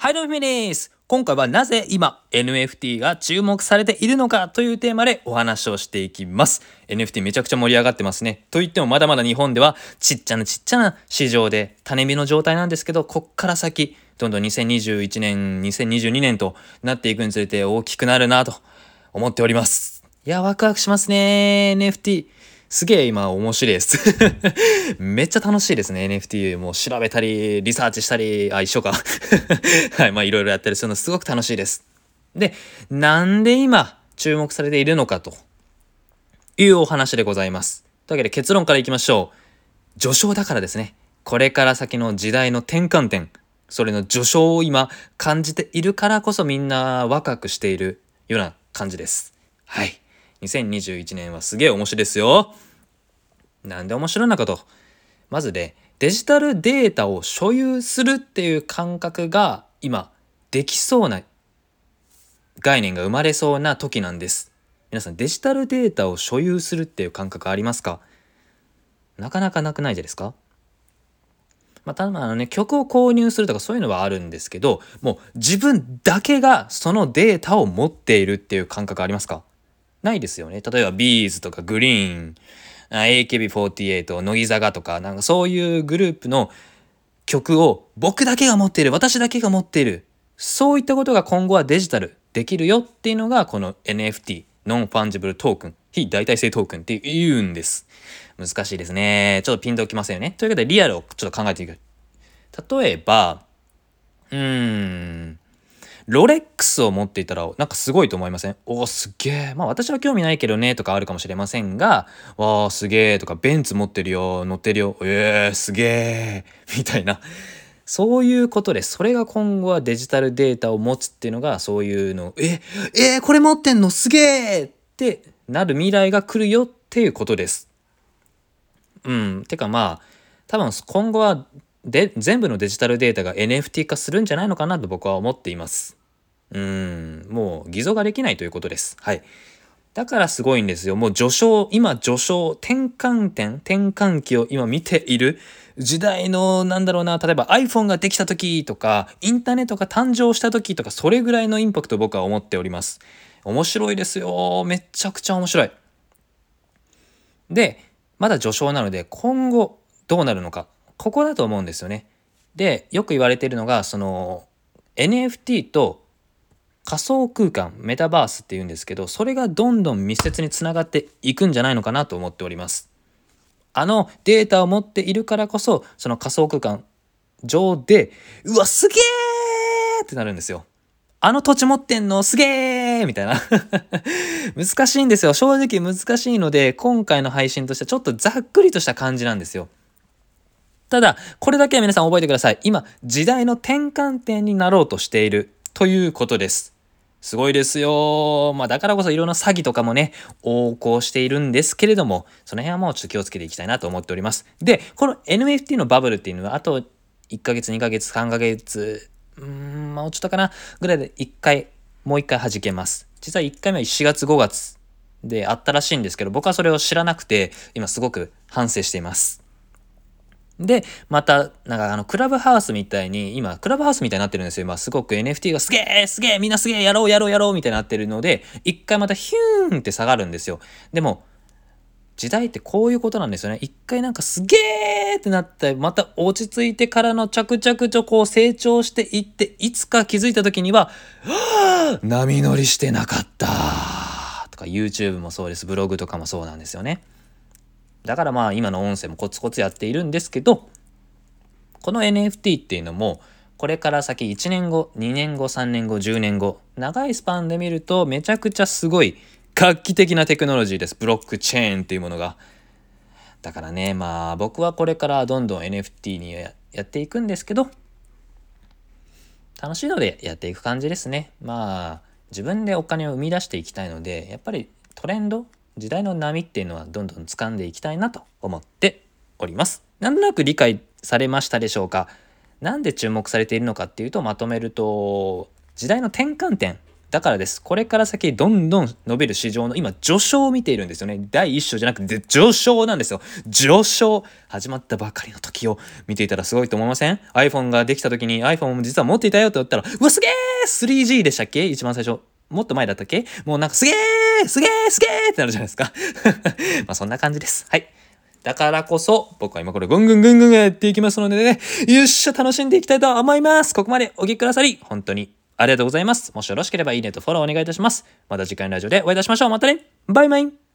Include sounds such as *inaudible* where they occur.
はいどうもみです。今回はなぜ今 NFT が注目されているのかというテーマでお話をしていきます。NFT めちゃくちゃ盛り上がってますね。と言ってもまだまだ日本ではちっちゃなちっちゃな市場で種火の状態なんですけどこっから先どんどん2021年2022年となっていくにつれて大きくなるなと思っております。いやワクワクしますね NFT すげえ今面白いです *laughs* めっちゃ楽しいですね。NFT もう調べたり、リサーチしたり、あ、一緒か。*laughs* はい、まあいろいろやったりするのすごく楽しいです。で、なんで今注目されているのかというお話でございます。というわけで結論からいきましょう。序章だからですね。これから先の時代の転換点、それの序章を今感じているからこそみんなワクワクしているような感じです。はい。2021年はすげえ面白いですよ。なんで面白いのかと。まずで、デジタルデータを所有するっていう感覚が今できそうな概念が生まれそうな時なんです。皆さんデジタルデータを所有するっていう感覚ありますか？なかなかなくないですか？まあ、ただあのね曲を購入するとかそういうのはあるんですけどもう自分だけがそのデータを持っているっていう感覚ありますか？ないですよね。例えばビーズとかグリーン、AKB48、乃木坂とか、なんかそういうグループの曲を僕だけが持っている、私だけが持っている。そういったことが今後はデジタルできるよっていうのがこの NFT、ノンファンジブルトークン、非代替性トークンって言うんです。難しいですね。ちょっとピンときませんよね。ということでリアルをちょっと考えていく。例えば、うーん、ロレックスを持っていたらなんかすごいと思いません？おすげえまあ私は興味ないけどねとかあるかもしれませんがわあすげえとかベンツ持ってるよ乗ってるよ。えー、すげえ *laughs* みたいな。そういうことでそれが今後はデジタルデータを持つっていうのがそういうの。ええー、これ持ってんの？すげえってなる未来が来るよっていうことです。うん。てかまあ多分今後はで全部のデジタルデータが NFT 化するんじゃないのかなと僕は思っています。うん、もう偽造ができないということです。はい。だからすごいんですよ。もう序章、今序章、転換点、転換期を今見ている時代の、なんだろうな、例えば iPhone ができた時とか、インターネットが誕生した時とか、それぐらいのインパクトを僕は思っております。面白いですよ。めちゃくちゃ面白い。で、まだ序章なので、今後どうなるのか。ここだと思うんですよね。で、よく言われているのが、その、NFT と仮想空間メタバースっていうんですけどそれがどんどん密接につながっていくんじゃないのかなと思っております。あのデータを持っているからこそその仮想空間上でうわすげーってなるんですよ。あの土地持ってんのすげーみたいな。*laughs* 難しいんですよ。正直難しいので今回の配信としてはちょっとざっくりとした感じなんですよ。ただこれだけは皆さん覚えてください。今時代の転換点になろうとしているということです。すごいですよ。まあだからこそいろんな詐欺とかもね、横行しているんですけれども、その辺はもうちょっと気をつけていきたいなと思っております。で、この NFT のバブルっていうのは、あと1ヶ月、2ヶ月、3ヶ月、うーん、もうちょっとかな、ぐらいで1回、もう1回弾けます。実は1回目は4月、5月であったらしいんですけど、僕はそれを知らなくて、今すごく反省しています。で、また、なんかあの、クラブハウスみたいに、今、クラブハウスみたいになってるんですよ。今、すごく NFT がすげえすげえみんなすげえやろうやろうやろうみたいになってるので、一回またヒューンって下がるんですよ。でも、時代ってこういうことなんですよね。一回なんかすげーってなって、また落ち着いてからの着々とこう成長していって、いつか気づいた時には、はぁ波乗りしてなかったとか YouTube もそうです。ブログとかもそうなんですよね。だからまあ今の音声もコツコツやっているんですけどこの NFT っていうのもこれから先1年後2年後3年後10年後長いスパンで見るとめちゃくちゃすごい画期的なテクノロジーです。ブロックチェーンっていうものが。だからねまあ僕はこれからどんどん NFT にやっていくんですけど楽しいのでやっていく感じですね。まあ自分でお金を生み出していきたいのでやっぱりトレンド時代の波っていうのはどんどん掴んでいきたいなと思っております。なんとなく理解されましたでしょうか？なんで注目されているのかっていうとまとめると時代の転換点だからです。これから先どんどん伸びる市場の今上昇を見ているんですよね。第一章じゃなくて上昇なんですよ。上昇始まったばかりの時を見ていたらすごいと思いません ?iPhone ができた時に iPhone も実は持っていたよって言ったら、うわすげえ !3G でしたっけ？一番最初。もっと前だったっけ？もうなんかすげえすげえすげえってなるじゃないですか。*laughs* まあそんな感じです。はい。だからこそ、僕は今これぐんぐんぐんぐんやっていきますのでね、よっしゃ楽しんでいきたいと思います。ここまでお聞きくださり、本当にありがとうございます。もしよろしければいいねとフォローお願いいたします。また次回のラジオでお会いいたしましょう。またねバイバイ